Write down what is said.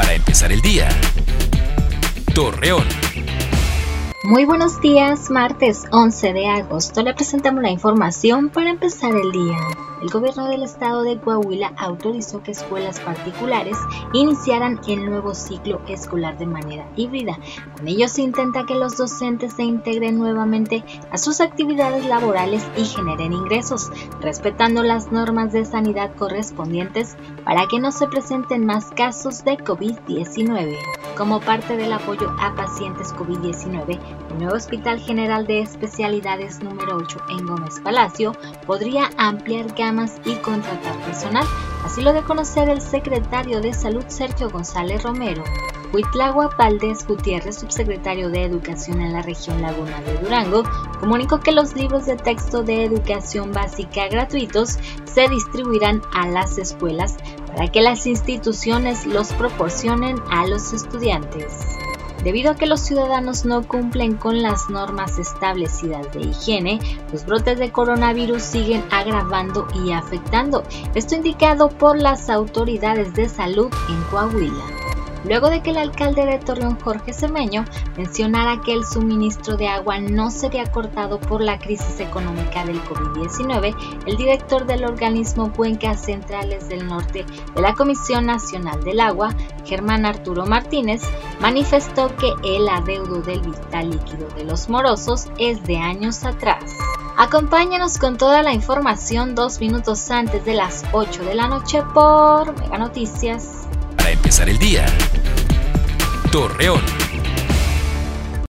Para empezar el día. Torreón. Muy buenos días, martes 11 de agosto le presentamos la información para empezar el día. El gobierno del estado de Coahuila autorizó que escuelas particulares iniciaran el nuevo ciclo escolar de manera híbrida. Con ello se intenta que los docentes se integren nuevamente a sus actividades laborales y generen ingresos, respetando las normas de sanidad correspondientes para que no se presenten más casos de COVID-19. Como parte del apoyo a pacientes COVID-19, el nuevo Hospital General de Especialidades número 8 en Gómez Palacio podría ampliar y contratar personal. Así lo de conocer el secretario de Salud Sergio González Romero. Huitlagua Valdés Gutiérrez, subsecretario de Educación en la región Laguna de Durango, comunicó que los libros de texto de educación básica gratuitos se distribuirán a las escuelas para que las instituciones los proporcionen a los estudiantes. Debido a que los ciudadanos no cumplen con las normas establecidas de higiene, los brotes de coronavirus siguen agravando y afectando. Esto indicado por las autoridades de salud en Coahuila luego de que el alcalde de Torreón, Jorge Semeño, mencionara que el suministro de agua no sería cortado por la crisis económica del COVID-19, el director del organismo Cuencas Centrales del Norte de la Comisión Nacional del Agua, Germán Arturo Martínez, manifestó que el adeudo del vital líquido de los morosos es de años atrás. Acompáñanos con toda la información dos minutos antes de las 8 de la noche por Mega Noticias empezar el día. Torreón.